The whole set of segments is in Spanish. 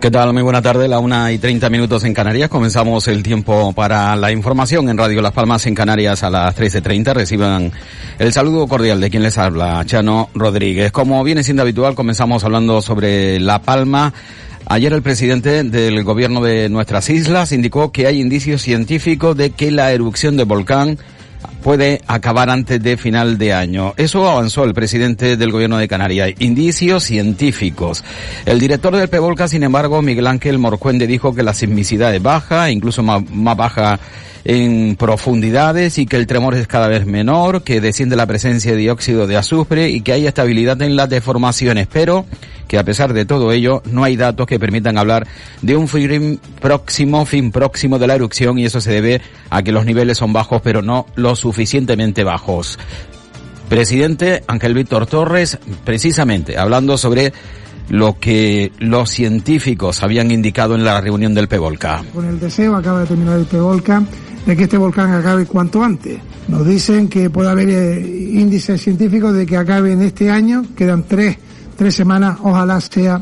¿Qué tal? Muy buena tarde, la una y treinta minutos en Canarias. Comenzamos el tiempo para la información en Radio Las Palmas en Canarias a las 13.30. Reciban el saludo cordial de quien les habla, Chano Rodríguez. Como viene siendo habitual, comenzamos hablando sobre La Palma. Ayer el presidente del gobierno de nuestras islas indicó que hay indicios científicos de que la erupción del volcán puede acabar antes de final de año. Eso avanzó el presidente del gobierno de Canarias. Indicios científicos. El director del PEVOLCA, sin embargo, Miguel Ángel Morcuende, dijo que la sismicidad es baja, incluso más, más baja en profundidades y que el tremor es cada vez menor, que desciende la presencia de dióxido de azufre y que hay estabilidad en las deformaciones, pero que a pesar de todo ello no hay datos que permitan hablar de un fin próximo, fin próximo de la erupción y eso se debe a que los niveles son bajos pero no lo suficientemente bajos. Presidente Ángel Víctor Torres, precisamente hablando sobre lo que los científicos habían indicado en la reunión del PEVOLCA. Con el deseo acaba de terminar el PEVOLCA de que este volcán acabe cuanto antes. Nos dicen que puede haber eh, índices científicos de que acabe en este año, quedan tres, tres semanas, ojalá sea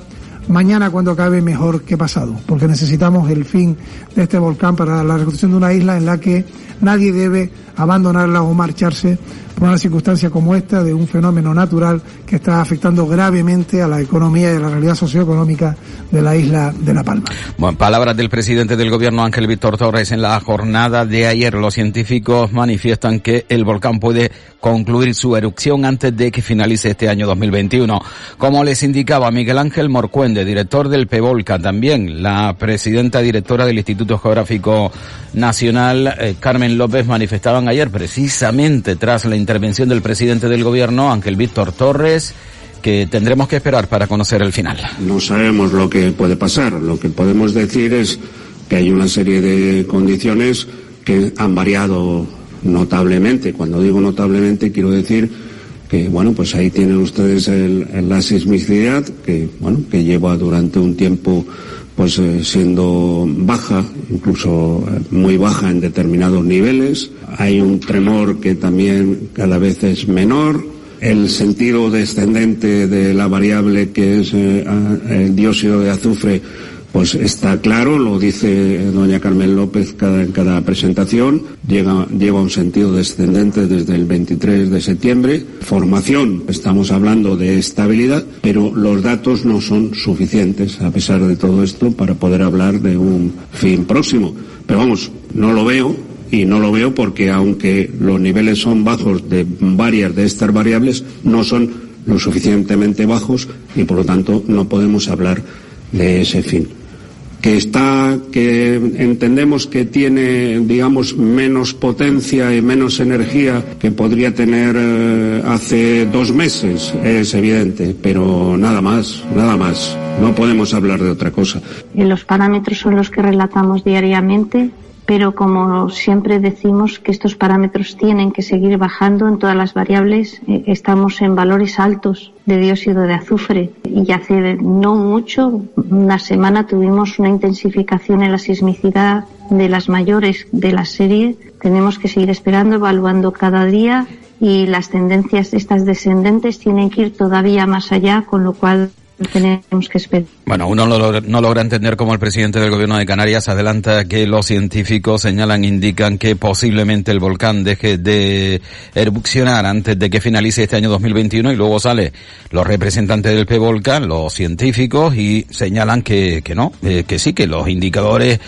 mañana cuando acabe mejor que pasado, porque necesitamos el fin de este volcán para la reconstrucción de una isla en la que nadie debe abandonarla o marcharse una circunstancia como esta de un fenómeno natural que está afectando gravemente a la economía y a la realidad socioeconómica de la isla de La Palma. Bueno, palabras del presidente del gobierno Ángel Víctor Torres en la jornada de ayer. Los científicos manifiestan que el volcán puede concluir su erupción antes de que finalice este año 2021. Como les indicaba Miguel Ángel Morcuende, director del PEVOLCA, también la presidenta directora del Instituto Geográfico Nacional, eh, Carmen López, manifestaban ayer precisamente tras la intervención del presidente del gobierno, Ángel Víctor Torres, que tendremos que esperar para conocer el final. No sabemos lo que puede pasar. Lo que podemos decir es que hay una serie de condiciones que han variado notablemente. Cuando digo notablemente quiero decir que bueno pues ahí tienen ustedes el, la sismicidad que bueno que lleva durante un tiempo pues eh, siendo baja incluso eh, muy baja en determinados niveles. Hay un tremor que también cada vez es menor. El sentido descendente de la variable que es eh, el dióxido de azufre pues está claro, lo dice doña Carmen López cada, en cada presentación, lleva un sentido descendente desde el 23 de septiembre. Formación, estamos hablando de estabilidad, pero los datos no son suficientes, a pesar de todo esto, para poder hablar de un fin próximo. Pero vamos, no lo veo, y no lo veo porque aunque los niveles son bajos de varias de estas variables, no son lo suficientemente bajos y por lo tanto no podemos hablar de ese fin que está, que entendemos que tiene, digamos, menos potencia y menos energía que podría tener eh, hace dos meses, es evidente, pero nada más, nada más. No podemos hablar de otra cosa. Los parámetros son los que relatamos diariamente pero como siempre decimos que estos parámetros tienen que seguir bajando en todas las variables, eh, estamos en valores altos de dióxido de azufre y hace no mucho, una semana tuvimos una intensificación en la sismicidad de las mayores de la serie. Tenemos que seguir esperando, evaluando cada día y las tendencias estas descendentes tienen que ir todavía más allá, con lo cual Bueno, uno no logra entender cómo el presidente del gobierno de Canarias adelanta que los científicos señalan, indican que posiblemente el volcán deje de erupcionar antes de que finalice este año 2021 y luego sale los representantes del PEVOLCAN, los científicos y señalan que, que no, eh, que sí, que los indicadores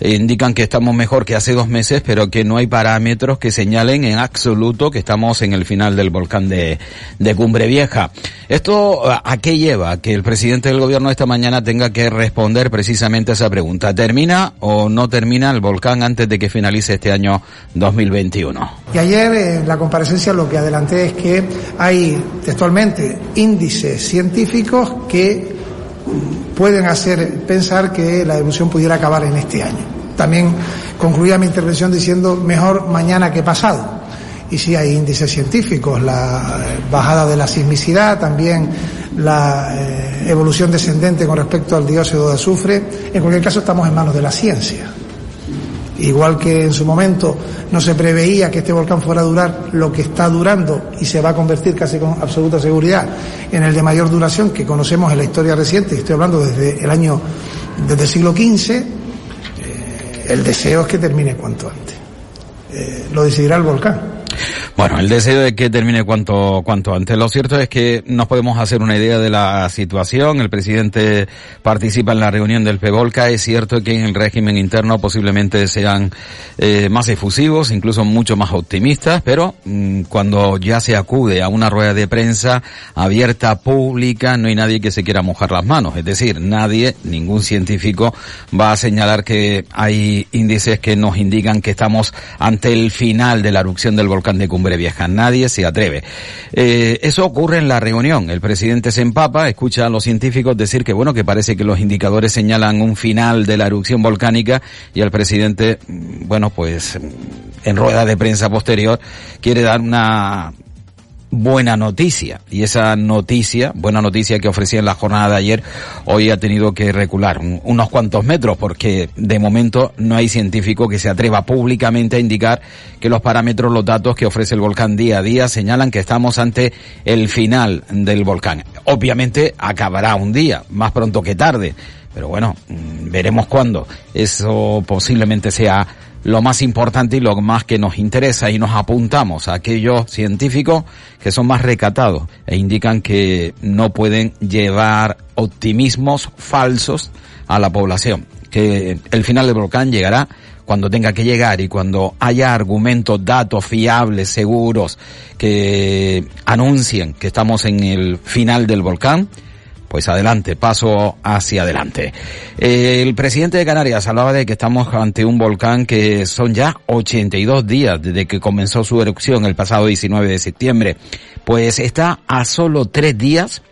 indican que estamos mejor que hace dos meses, pero que no hay parámetros que señalen en absoluto que estamos en el final del volcán de, de Cumbre Vieja. ¿Esto a qué lleva? Que el presidente del gobierno esta mañana tenga que responder precisamente a esa pregunta. ¿Termina o no termina el volcán antes de que finalice este año 2021? Y ayer en la comparecencia lo que adelanté es que hay textualmente índices científicos que pueden hacer pensar que la erupción pudiera acabar en este año. También concluía mi intervención diciendo mejor mañana que pasado y sí hay índices científicos, la eh, bajada de la sismicidad, también la eh, evolución descendente con respecto al dióxido de azufre. En cualquier caso estamos en manos de la ciencia. Igual que en su momento no se preveía que este volcán fuera a durar lo que está durando y se va a convertir casi con absoluta seguridad en el de mayor duración que conocemos en la historia reciente, estoy hablando desde el año desde el siglo XV, eh, el deseo es que termine cuanto antes. Eh, lo decidirá el volcán. Bueno, el deseo de que termine cuanto, cuanto antes. Lo cierto es que nos podemos hacer una idea de la situación. El presidente participa en la reunión del PEVOLCA. Es cierto que en el régimen interno posiblemente sean eh, más efusivos, incluso mucho más optimistas, pero mm, cuando ya se acude a una rueda de prensa abierta, pública, no hay nadie que se quiera mojar las manos. Es decir, nadie, ningún científico va a señalar que hay índices que nos indican que estamos ante el final de la erupción del volcán de Cumbre Vieja. Nadie se atreve. Eh, eso ocurre en la reunión. El presidente se empapa, escucha a los científicos decir que bueno, que parece que los indicadores señalan un final de la erupción volcánica y el presidente, mm, bueno, pues en rueda de prensa posterior quiere dar una buena noticia. Y esa noticia, buena noticia que ofrecía en la jornada de ayer, hoy ha tenido que recular unos cuantos metros porque de momento no hay científico que se atreva públicamente a indicar que los parámetros, los datos que ofrece el volcán día a día señalan que estamos ante el final del volcán. Obviamente acabará un día, más pronto que tarde. Pero bueno, mm, veremos cuándo. Eso posiblemente sea lo más importante y lo más que nos interesa y nos apuntamos a aquellos científicos que son más recatados e indican que no pueden llevar optimismos falsos a la población, que el final del volcán llegará cuando tenga que llegar y cuando haya argumentos, datos fiables, seguros, que anuncien que estamos en el final del volcán, pues adelante, paso hacia adelante. el presidente de Canarias hablaba de que estamos ante un volcán que son ya 82 días desde que comenzó su erupción el pasado 19 de septiembre. Pues está a solo tres días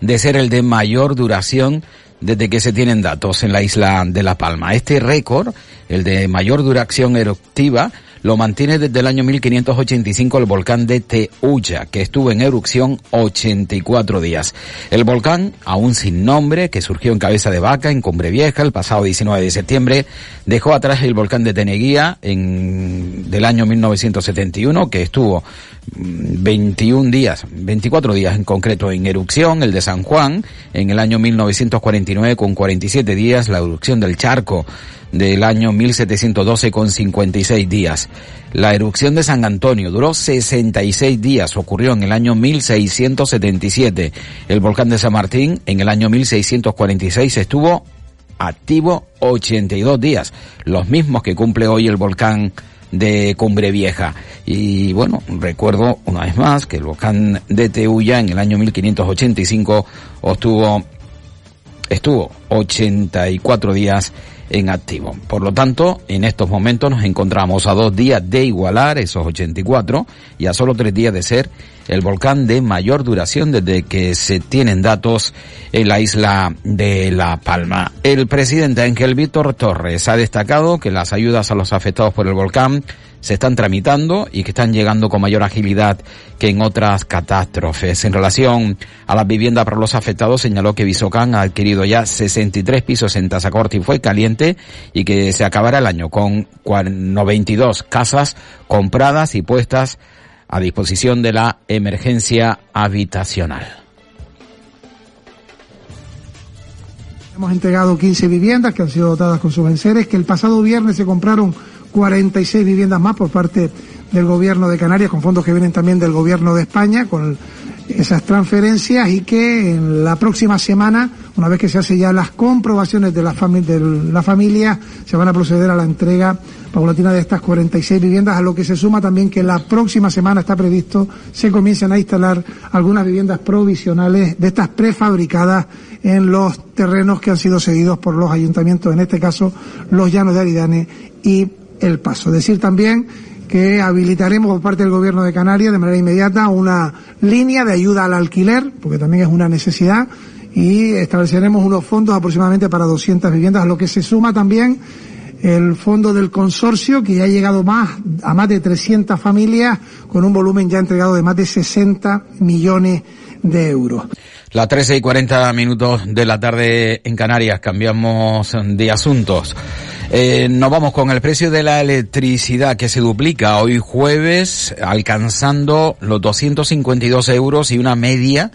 de ser el de mayor duración desde que se tienen datos en la isla de La Palma. Este récord, el de mayor duración eruptiva, lo mantiene desde el año 1585 el volcán de Teuya, que estuvo en erupción 84 días. El volcán, aún sin nombre, que surgió en Cabeza de Vaca, en Cumbre Vieja, el pasado 19 de septiembre, dejó atrás el volcán de Teneguía en, del año 1971, que estuvo 21 mm, días, 24 días en concreto en erupción, el de San Juan, en el año 1949 con 47 días, la erupción del Charco del año 1712 con 56 días. La erupción de San Antonio duró 66 días, ocurrió en el año 1677. El volcán de San Martín en el año 1646 estuvo activo 82 días, los mismos que cumple hoy el volcán de Cumbre Vieja. Y bueno, recuerdo una vez más que el volcán de Teuya en el año 1585 obtuvo, estuvo 84 días en activo. Por lo tanto, en estos momentos nos encontramos a dos días de igualar esos 84 y a solo tres días de ser el volcán de mayor duración desde que se tienen datos en la isla de La Palma. El presidente Ángel Víctor Torres ha destacado que las ayudas a los afectados por el volcán se están tramitando y que están llegando con mayor agilidad que en otras catástrofes. En relación a las viviendas para los afectados, señaló que Bisocán ha adquirido ya 63 pisos en Tazacorte y fue caliente y que se acabará el año con 92 casas compradas y puestas a disposición de la emergencia habitacional. Hemos entregado 15 viviendas que han sido dotadas con sus enseres, que el pasado viernes se compraron 46 viviendas más por parte del gobierno de Canarias, con fondos que vienen también del gobierno de España, con esas transferencias y que en la próxima semana, una vez que se hacen ya las comprobaciones de la, de familia, se van a proceder a la entrega paulatina de estas 46 viviendas, a lo que se suma también que la próxima semana está previsto se comiencen a instalar algunas viviendas provisionales de estas prefabricadas en los terrenos que han sido cedidos por los ayuntamientos, en este caso los Llanos de Aridane y El Paso. Decir también que habilitaremos por parte del Gobierno de Canarias de manera inmediata una línea de ayuda al alquiler, porque también es una necesidad, y estableceremos unos fondos aproximadamente para 200 viviendas, a lo que se suma también el fondo del consorcio, que ya ha llegado más, a más de 300 familias, con un volumen ya entregado de más de 60 millones de euros. Las 13 y 40 minutos de la tarde en Canarias, cambiamos de asuntos. Eh, nos vamos con el precio de la electricidad que se duplica hoy jueves, alcanzando los 252 euros y una media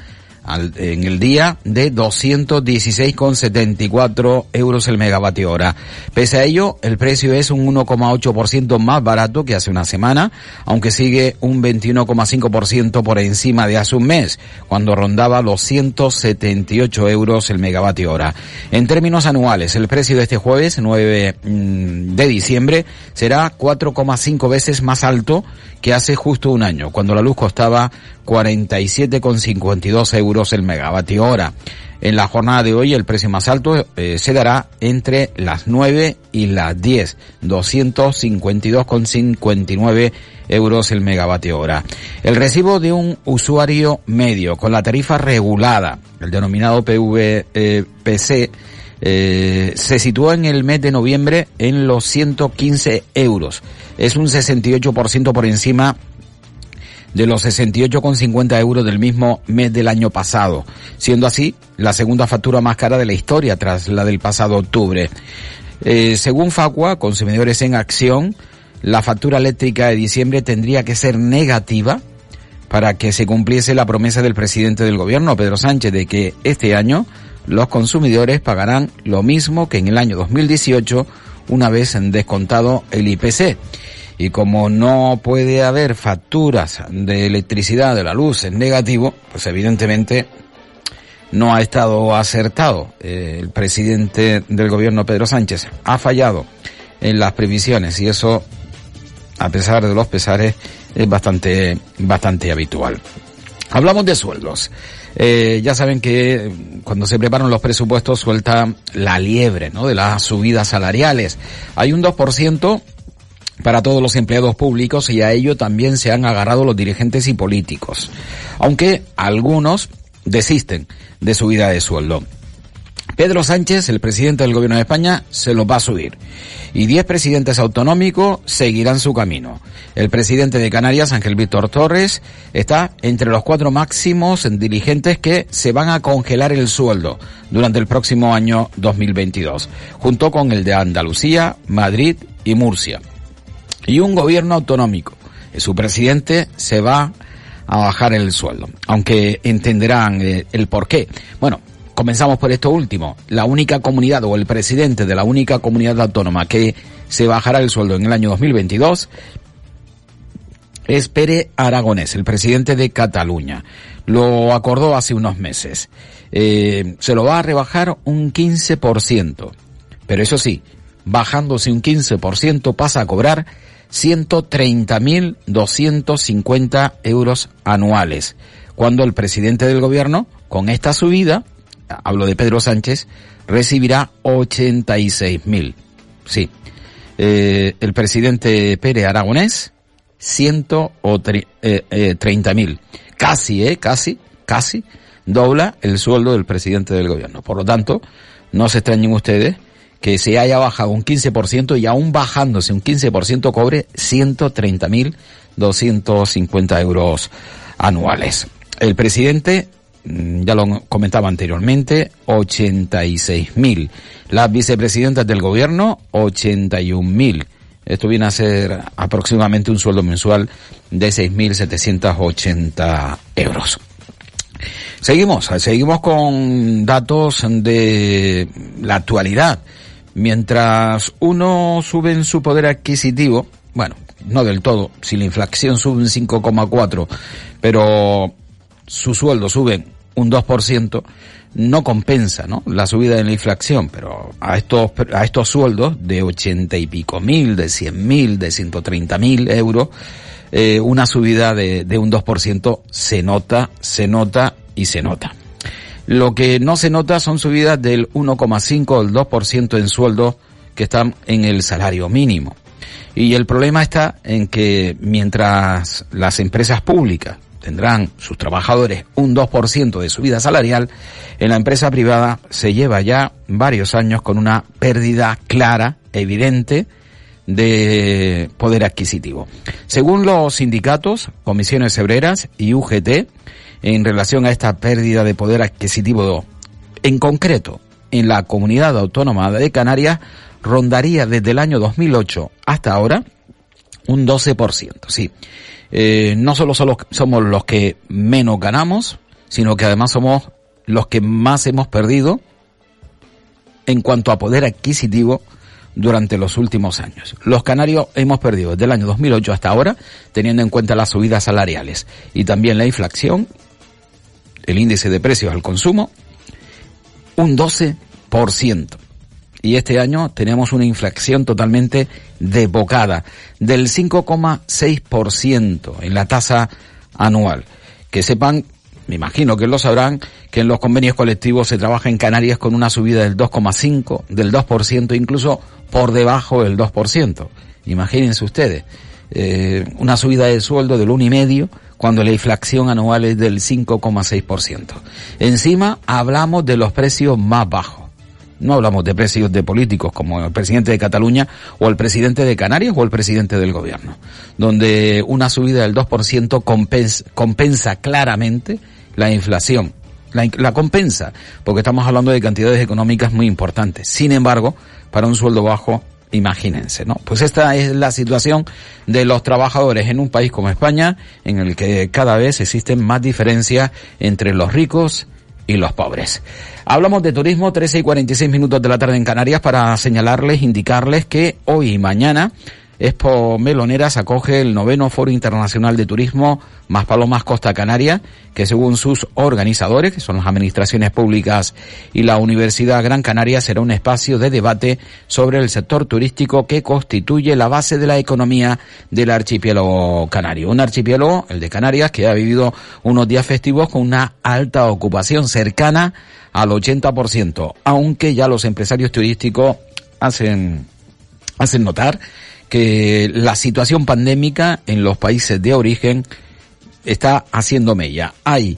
en el día de 216,74 euros el megavatio hora. Pese a ello, el precio es un 1,8% más barato que hace una semana, aunque sigue un 21,5% por encima de hace un mes, cuando rondaba los 178 euros el megavatio hora. En términos anuales, el precio de este jueves 9 mm, de diciembre será 4,5 veces más alto que hace justo un año, cuando la luz costaba 47,52 euros el megavatio hora. En la jornada de hoy el precio más alto eh, se dará entre las 9 y las 10, 252,59 euros el megavatio hora. El recibo de un usuario medio con la tarifa regulada, el denominado PVPC, eh, se sitúa en el mes de noviembre en los 115 euros. Es un 68% por encima de los 68,50 euros del mismo mes del año pasado, siendo así la segunda factura más cara de la historia tras la del pasado octubre. Eh, según Facua, Consumidores en Acción, la factura eléctrica de diciembre tendría que ser negativa para que se cumpliese la promesa del presidente del gobierno, Pedro Sánchez, de que este año los consumidores pagarán lo mismo que en el año 2018 una vez descontado el IPC. Y como no puede haber facturas de electricidad de la luz en negativo, pues evidentemente no ha estado acertado. Eh, el presidente del gobierno, Pedro Sánchez, ha fallado en las previsiones y eso, a pesar de los pesares, es bastante, bastante habitual. Hablamos de sueldos. Eh, ya saben que cuando se preparan los presupuestos suelta la liebre, ¿no? De las subidas salariales. Hay un 2% para todos los empleados públicos y a ello también se han agarrado los dirigentes y políticos, aunque algunos desisten de subida de sueldo. Pedro Sánchez, el presidente del gobierno de España, se lo va a subir. Y diez presidentes autonómicos seguirán su camino. El presidente de Canarias, Ángel Víctor Torres, está entre los cuatro máximos dirigentes que se van a congelar el sueldo durante el próximo año 2022, junto con el de Andalucía, Madrid y Murcia y un gobierno autonómico. Su presidente se va a bajar el sueldo, aunque entenderán eh, el por qué. Bueno, comenzamos por esto último. La única comunidad o el presidente de la única comunidad autónoma que se bajará el sueldo en el año 2022 es Pere Aragonés, el presidente de Cataluña. Lo acordó hace unos meses. Eh, se lo va a rebajar un 15%. Pero eso sí, bajándose un 15% pasa a cobrar 130.250 euros anuales, cuando el presidente del gobierno, con esta subida, hablo de Pedro Sánchez, recibirá 86.000. Sí. Eh, el presidente Pérez Aragonés, 130.000. Eh, eh, casi, eh, casi, casi dobla el sueldo del presidente del gobierno. Por lo tanto, no se extrañen ustedes que se haya bajado un 15% y aún bajándose un 15% cobre 130.250 euros anuales. El presidente, mm, ya lo comentaba anteriormente, 86.000. Las vicepresidentas del gobierno, 81.000. Esto viene a ser aproximadamente un sueldo mensual de 6.780 euros. Seguimos, seguimos con datos de la actualidad. Mientras uno sube en su poder adquisitivo, bueno, no del todo, si la inflación sube un 5,4, pero su sueldo sube un 2%, no compensa, ¿no? La subida de la inflación, pero a estos, a estos sueldos de 80 y pico mil, de 100 mil, de 130 mil euros, eh, una subida de, de un 2% se nota, se nota y se nota. Lo que no se nota son subidas del 1,5 o el 2% en sueldos que están en el salario mínimo. Y el problema está en que mientras las empresas públicas tendrán sus trabajadores un 2% de subida salarial, en la empresa privada se lleva ya varios años con una pérdida clara, evidente, de poder adquisitivo. Según los sindicatos, comisiones obreras y UGT, en relación a esta pérdida de poder adquisitivo. En concreto, en la comunidad autónoma de Canarias rondaría desde el año 2008 hasta ahora un 12%. Sí, eh, no solo somos los que menos ganamos, sino que además somos los que más hemos perdido en cuanto a poder adquisitivo durante los últimos años. Los canarios hemos perdido desde el año 2008 hasta ahora, teniendo en cuenta las subidas salariales y también la inflación, el índice de precios al consumo, un 12%. Y este año tenemos una inflación totalmente desbocada del 5,6% en la tasa anual. Que sepan me imagino que lo sabrán, que en los convenios colectivos se trabaja en Canarias con una subida del 2,5, del 2%, incluso por debajo del 2%. Imagínense ustedes, eh, una subida de sueldo del 1,5 cuando la inflación anual es del 5,6%. Encima hablamos de los precios más bajos. No hablamos de precios de políticos como el presidente de Cataluña o el presidente de Canarias o el presidente del gobierno, donde una subida del 2% compensa, compensa claramente la inflación. La, compensa, porque estamos hablando de cantidades económicas muy importantes. Sin embargo, para un sueldo bajo, imagínense, ¿no? Pues esta es la situación de los trabajadores en un país como España, en el que cada vez existen más diferencias entre los ricos y los pobres. Hablamos de turismo, 13 y 46 minutos de la tarde en Canarias, para señalarles, indicarles que hoy y mañana Expo Meloneras acoge el noveno Foro Internacional de Turismo Más Palomas Costa Canaria, que según sus organizadores, que son las administraciones públicas y la Universidad Gran Canaria, será un espacio de debate sobre el sector turístico que constituye la base de la economía del archipiélago canario. Un archipiélago, el de Canarias, que ha vivido unos días festivos con una alta ocupación cercana al 80%, aunque ya los empresarios turísticos hacen, hacen notar que la situación pandémica en los países de origen está haciendo mella. Hay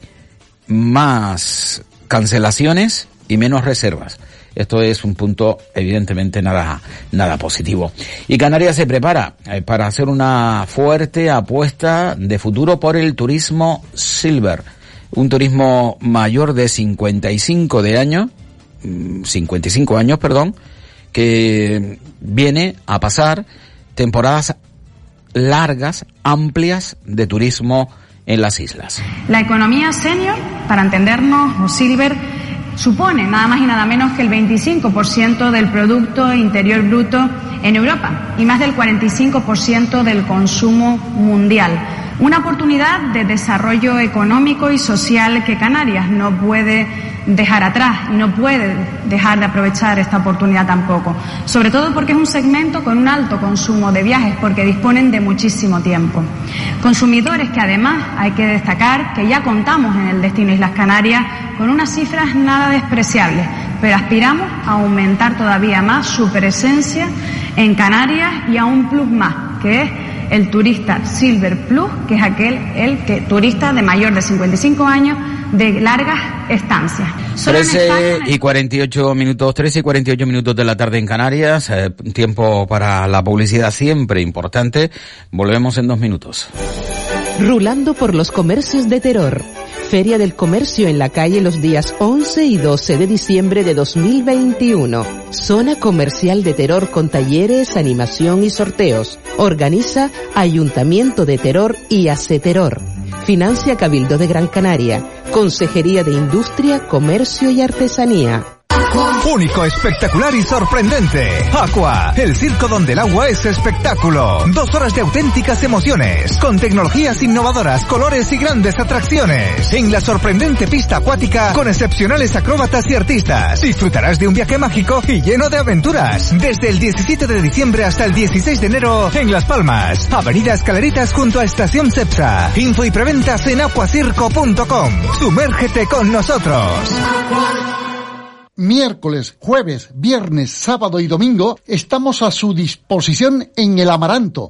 más cancelaciones y menos reservas. Esto es un punto evidentemente nada, nada positivo. Y Canarias se prepara eh, para hacer una fuerte apuesta de futuro por el turismo silver. Un turismo mayor de 55 de años, 55 mm, años, perdón, que viene a pasar temporadas largas, amplias de turismo en las islas. La economía senior, para entendernos, o silver, supone nada más y nada menos que el 25% del Producto Interior Bruto en Europa y más del 45% del consumo mundial. Una oportunidad de desarrollo económico y social que Canarias no puede dejar atrás y no puede dejar de aprovechar esta oportunidad tampoco. Sobre todo porque es un segmento con un alto consumo de viajes, porque disponen de muchísimo tiempo. Consumidores que además hay que destacar que ya contamos en el destino Islas Canarias con unas cifras nada despreciables, pero aspiramos a aumentar todavía más su presencia en Canarias y a un plus más, que es el turista Silver Plus, que es aquel el que turista de mayor de 55 años de largas estancias. 13 y 48 minutos, 13 y 48 minutos de la tarde en Canarias, eh, tiempo para la publicidad siempre importante. Volvemos en dos minutos. Rulando por los comercios de terror. Feria del Comercio en la calle los días 11 y 12 de diciembre de 2021. Zona comercial de terror con talleres, animación y sorteos. Organiza Ayuntamiento de Terror y Hace Terror. Financia Cabildo de Gran Canaria, Consejería de Industria, Comercio y Artesanía. Único, espectacular y sorprendente. Aqua, el circo donde el agua es espectáculo. Dos horas de auténticas emociones, con tecnologías innovadoras, colores y grandes atracciones. En la sorprendente pista acuática, con excepcionales acróbatas y artistas. Disfrutarás de un viaje mágico y lleno de aventuras. Desde el 17 de diciembre hasta el 16 de enero en Las Palmas. Avenida Escaleritas junto a Estación Cepsa. Info y preventas en acuacirco.com. Sumérgete con nosotros miércoles, jueves, viernes, sábado y domingo estamos a su disposición en el Amaranto.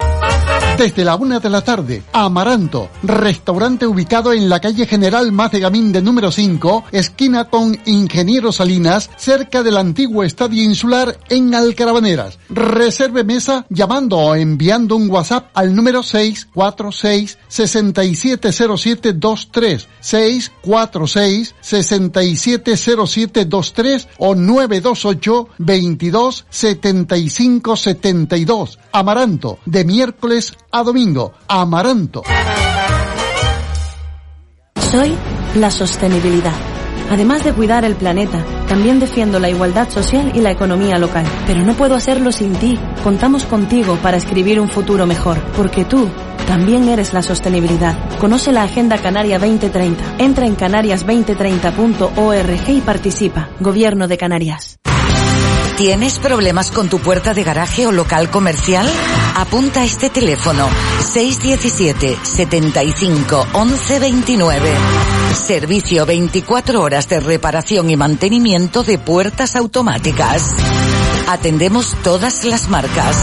Desde la una de la tarde, Amaranto, restaurante ubicado en la calle General Macegamín de número 5, esquina con Ingeniero Salinas, cerca del antiguo estadio insular en Alcarabaneras. Reserve mesa llamando o enviando un WhatsApp al número 646 670723 646 670723 o 928 22 75 72. Amaranto, de miércoles a domingo. Amaranto. Soy la sostenibilidad. Además de cuidar el planeta, también defiendo la igualdad social y la economía local. Pero no puedo hacerlo sin ti. Contamos contigo para escribir un futuro mejor, porque tú también eres la sostenibilidad. Conoce la Agenda Canaria 2030. Entra en canarias2030.org y participa. Gobierno de Canarias. ¿Tienes problemas con tu puerta de garaje o local comercial? Apunta este teléfono 617 75 11 29. Servicio 24 horas de reparación y mantenimiento de puertas automáticas. Atendemos todas las marcas.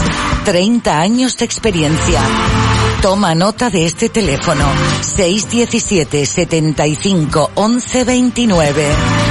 30 años de experiencia. Toma nota de este teléfono 617 75 11 29.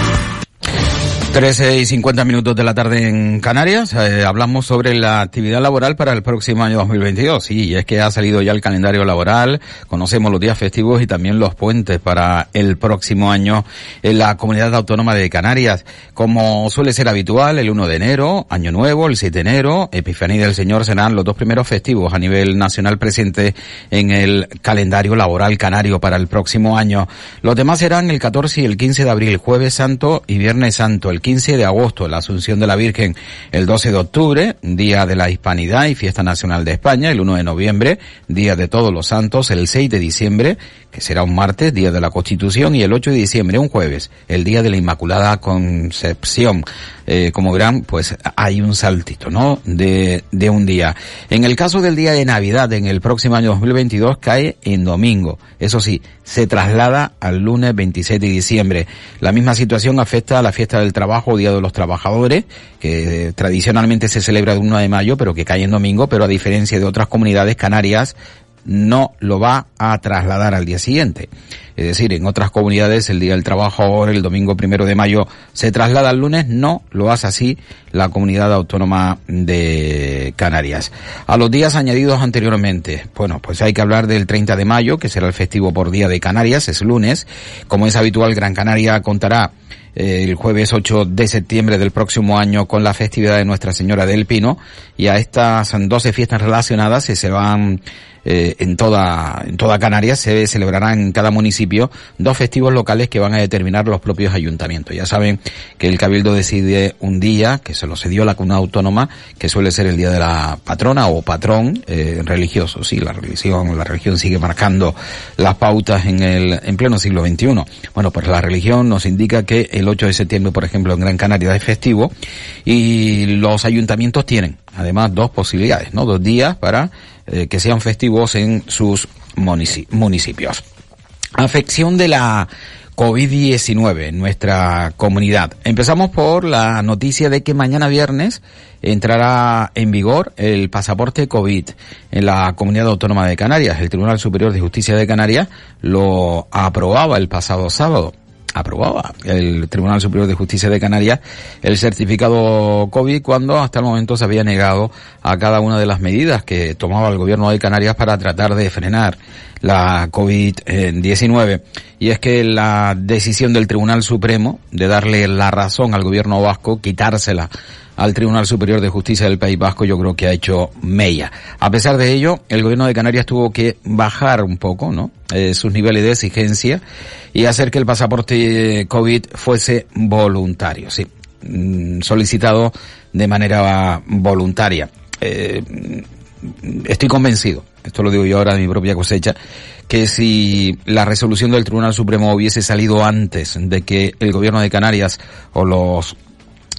13 y 50 minutos de la tarde en Canarias. Eh, hablamos sobre la actividad laboral para el próximo año 2022. Sí, es que ha salido ya el calendario laboral. Conocemos los días festivos y también los puentes para el próximo año en la comunidad autónoma de Canarias. Como suele ser habitual, el 1 de enero, Año Nuevo, el 7 de enero, Epifanía del Señor serán los dos primeros festivos a nivel nacional presentes en el calendario laboral canario para el próximo año. Los demás serán el 14 y el 15 de abril, Jueves Santo y Viernes Santo. El 15 de agosto, la Asunción de la Virgen, el 12 de octubre, Día de la Hispanidad y Fiesta Nacional de España, el 1 de noviembre, Día de Todos los Santos, el 6 de diciembre, que será un martes, Día de la Constitución, y el 8 de diciembre, un jueves, el Día de la Inmaculada Concepción. Eh, como verán, pues hay un saltito, ¿no? De, de un día. En el caso del día de Navidad, en el próximo año 2022, cae en domingo. Eso sí, se traslada al lunes 26 de diciembre. La misma situación afecta a la fiesta del trabajo, Día de los Trabajadores, que tradicionalmente se celebra el 1 de mayo, pero que cae en domingo, pero a diferencia de otras comunidades canarias, no lo va a trasladar al día siguiente. Es decir, en otras comunidades el Día del Trabajador, el domingo primero de mayo, se traslada al lunes, no lo hace así la comunidad autónoma de Canarias. A los días añadidos anteriormente, bueno, pues hay que hablar del 30 de mayo, que será el festivo por Día de Canarias, es lunes. Como es habitual, Gran Canaria contará el jueves 8 de septiembre del próximo año con la festividad de Nuestra Señora del Pino. Y a estas 12 fiestas relacionadas se van eh, en toda en toda Canarias se celebrarán en cada municipio dos festivos locales que van a determinar los propios ayuntamientos. Ya saben que el Cabildo decide un día que se lo cedió la cuna autónoma, que suele ser el día de la patrona o patrón eh, religioso. Sí, la religión la religión sigue marcando las pautas en el en pleno siglo XXI. Bueno, pues la religión nos indica que el 8 de septiembre, por ejemplo, en Gran Canaria es festivo y los ayuntamientos tienen además dos posibilidades, ¿no? Dos días para eh, que sean festivos en sus municipios. Afección de la COVID-19 en nuestra comunidad. Empezamos por la noticia de que mañana viernes entrará en vigor el pasaporte COVID en la comunidad autónoma de Canarias. El Tribunal Superior de Justicia de Canarias lo aprobaba el pasado sábado aprobaba el Tribunal Superior de Justicia de Canarias el certificado COVID cuando hasta el momento se había negado a cada una de las medidas que tomaba el gobierno de Canarias para tratar de frenar la COVID-19. Y es que la decisión del Tribunal Supremo de darle la razón al gobierno vasco, quitársela al Tribunal Superior de Justicia del País Vasco yo creo que ha hecho mella. A pesar de ello, el gobierno de Canarias tuvo que bajar un poco, ¿no? Eh, sus niveles de exigencia y hacer que el pasaporte COVID fuese voluntario, sí, mm, solicitado de manera voluntaria. Eh, estoy convencido, esto lo digo yo ahora de mi propia cosecha, que si la resolución del Tribunal Supremo hubiese salido antes de que el gobierno de Canarias o los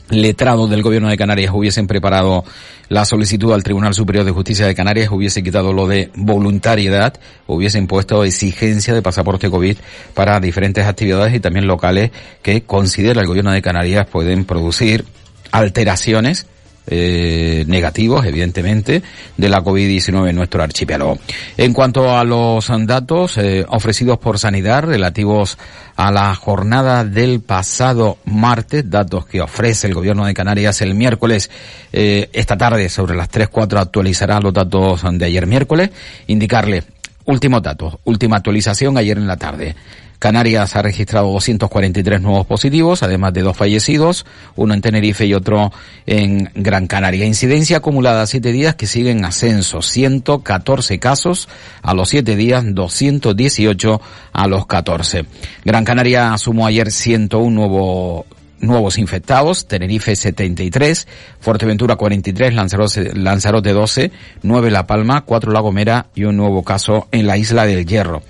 letrados del gobierno de Canarias hubiesen preparado la solicitud al Tribunal Superior de Justicia de Canarias, hubiese quitado lo de voluntariedad, hubiesen puesto exigencia de pasaporte COVID para diferentes actividades y también locales que considera el gobierno de Canarias pueden producir alteraciones eh, negativos, evidentemente, de la COVID-19 en nuestro archipiélago. En cuanto a los datos eh, ofrecidos por Sanidad relativos a la jornada del pasado martes, datos que ofrece el Gobierno de Canarias el miércoles, eh, esta tarde sobre las 3-4 actualizará los datos de ayer miércoles, indicarle último dato, última actualización ayer en la tarde. Canarias ha registrado 243 nuevos positivos, además de dos fallecidos, uno en Tenerife y otro en Gran Canaria. Incidencia acumulada a siete días que sigue en ascenso, 114 casos a los siete días, 218 a los 14. Gran Canaria sumó ayer 101 nuevos nuevos infectados, Tenerife 73, Fuerteventura 43, Lanzarote, Lanzarote 12, 9 La Palma, 4 La Gomera y un nuevo caso en la isla del Hierro.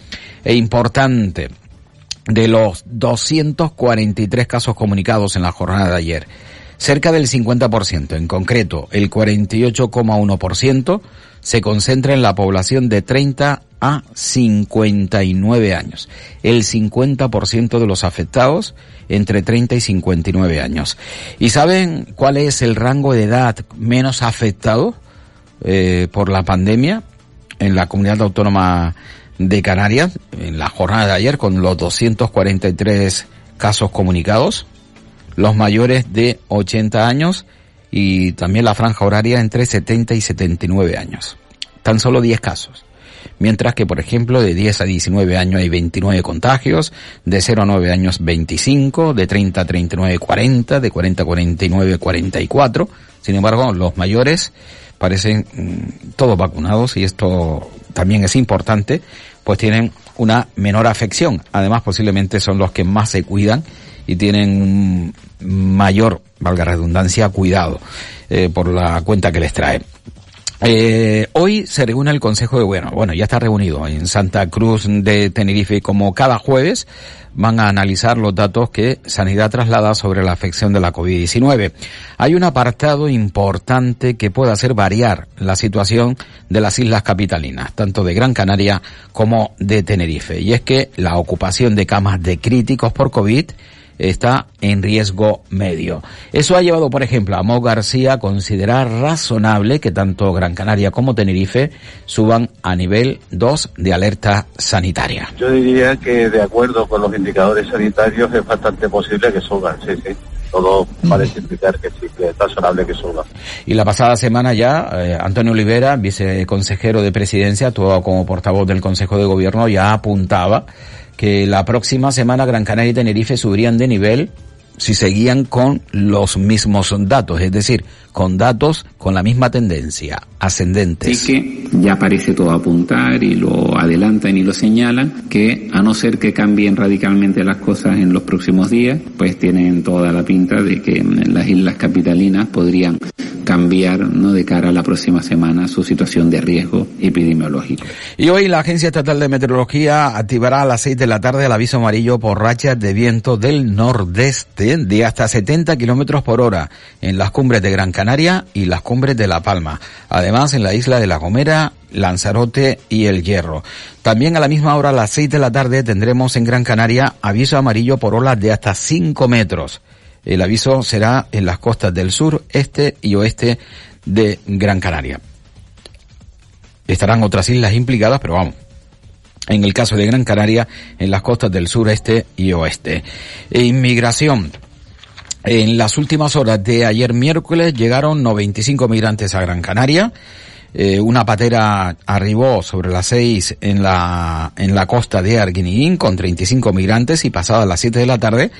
E importante, de los 243 casos comunicados en la jornada de ayer, cerca del 50%, en concreto el 48,1%, se concentra en la población de 30 a 59 años. El 50% de los afectados entre 30 y 59 años. ¿Y saben cuál es el rango de edad menos afectado eh, por la pandemia en la comunidad autónoma de Canarias en la jornada de ayer con los 243 casos comunicados, los mayores de 80 años y también la franja horaria entre 70 y 79 años. Tan solo 10 casos. Mientras que, por ejemplo, de 10 a 19 años hay 29 contagios, de 0 a 9 años 25, de 30 a 39 40, de 40 a 49 44. Sin embargo, los mayores parecen mm, todos vacunados y esto también es importante, pues tienen una menor afección. Además, posiblemente son los que más se cuidan y tienen mayor, valga redundancia, cuidado eh, por la cuenta que les trae. Eh, hoy se reúne el Consejo de Bueno, bueno, ya está reunido en Santa Cruz de Tenerife como cada jueves van a analizar los datos que Sanidad traslada sobre la afección de la COVID-19. Hay un apartado importante que puede hacer variar la situación de las islas capitalinas, tanto de Gran Canaria como de Tenerife, y es que la ocupación de camas de críticos por COVID está en riesgo medio. Eso ha llevado, por ejemplo, a Mo García a considerar razonable que tanto Gran Canaria como Tenerife suban a nivel 2 de alerta sanitaria. Yo diría que de acuerdo con los indicadores sanitarios es bastante posible que suban, sí, sí todo parece indicar que sí, que es razonable que suba. Y la pasada semana ya, eh, Antonio Olivera, viceconsejero de presidencia, actuado como portavoz del Consejo de Gobierno, ya apuntaba que la próxima semana Gran Canaria y Tenerife subirían de nivel si seguían con los mismos datos, es decir, con datos con la misma tendencia, ascendentes. Sí que ya parece todo apuntar y lo adelantan y lo señalan, que a no ser que cambien radicalmente las cosas en los próximos días, pues tienen toda la pinta de que las islas capitalinas podrían cambiar ¿no? de cara a la próxima semana su situación de riesgo epidemiológico. Y hoy la Agencia Estatal de Meteorología activará a las 6 de la tarde el aviso amarillo por rachas de viento del nordeste de hasta 70 kilómetros por hora en las cumbres de Gran Canaria y las cumbres de La Palma. Además, en la isla de La Gomera, Lanzarote y El Hierro. También a la misma hora, a las 6 de la tarde, tendremos en Gran Canaria aviso amarillo por olas de hasta 5 metros. El aviso será en las costas del sur, este y oeste de Gran Canaria. Estarán otras islas implicadas, pero vamos, en el caso de Gran Canaria, en las costas del sur, este y oeste. E inmigración. En las últimas horas de ayer miércoles llegaron 95 migrantes a Gran Canaria. Eh, una patera arribó sobre las seis en la, en la costa de Arguineguín con 35 migrantes y pasadas las 7 de la tarde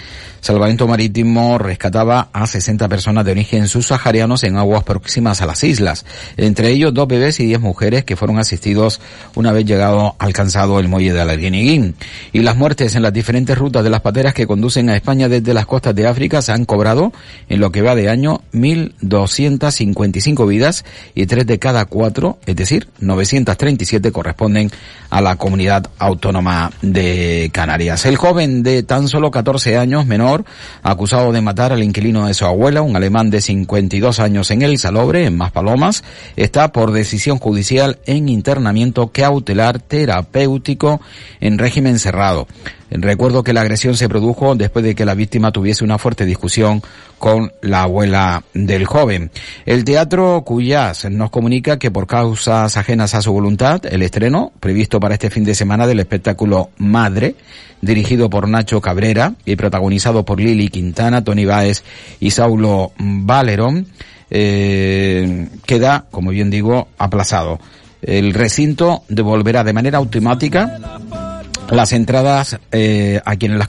Salvamento Marítimo rescataba a 60 personas de origen subsaharianos en aguas próximas a las islas, entre ellos dos bebés y 10 mujeres que fueron asistidos una vez llegado alcanzado el muelle de Alarguineguín. Y las muertes en las diferentes rutas de las pateras que conducen a España desde las costas de África se han cobrado en lo que va de año 1.255 vidas y tres de cada cuatro, es decir, 937 corresponden a la comunidad autónoma de Canarias. El joven de tan solo 14 años, acusado de matar al inquilino de su abuela, un alemán de 52 años en El Salobre, en Maspalomas, está por decisión judicial en internamiento cautelar terapéutico en régimen cerrado. Recuerdo que la agresión se produjo después de que la víctima tuviese una fuerte discusión con la abuela del joven. El Teatro Cuyas nos comunica que por causas ajenas a su voluntad, el estreno, previsto para este fin de semana del espectáculo Madre, dirigido por Nacho Cabrera y protagonizado por Lili Quintana, Tony Baez y Saulo Valerón, eh, queda, como bien digo, aplazado. El recinto devolverá de manera automática Las entradas eh, a quienes las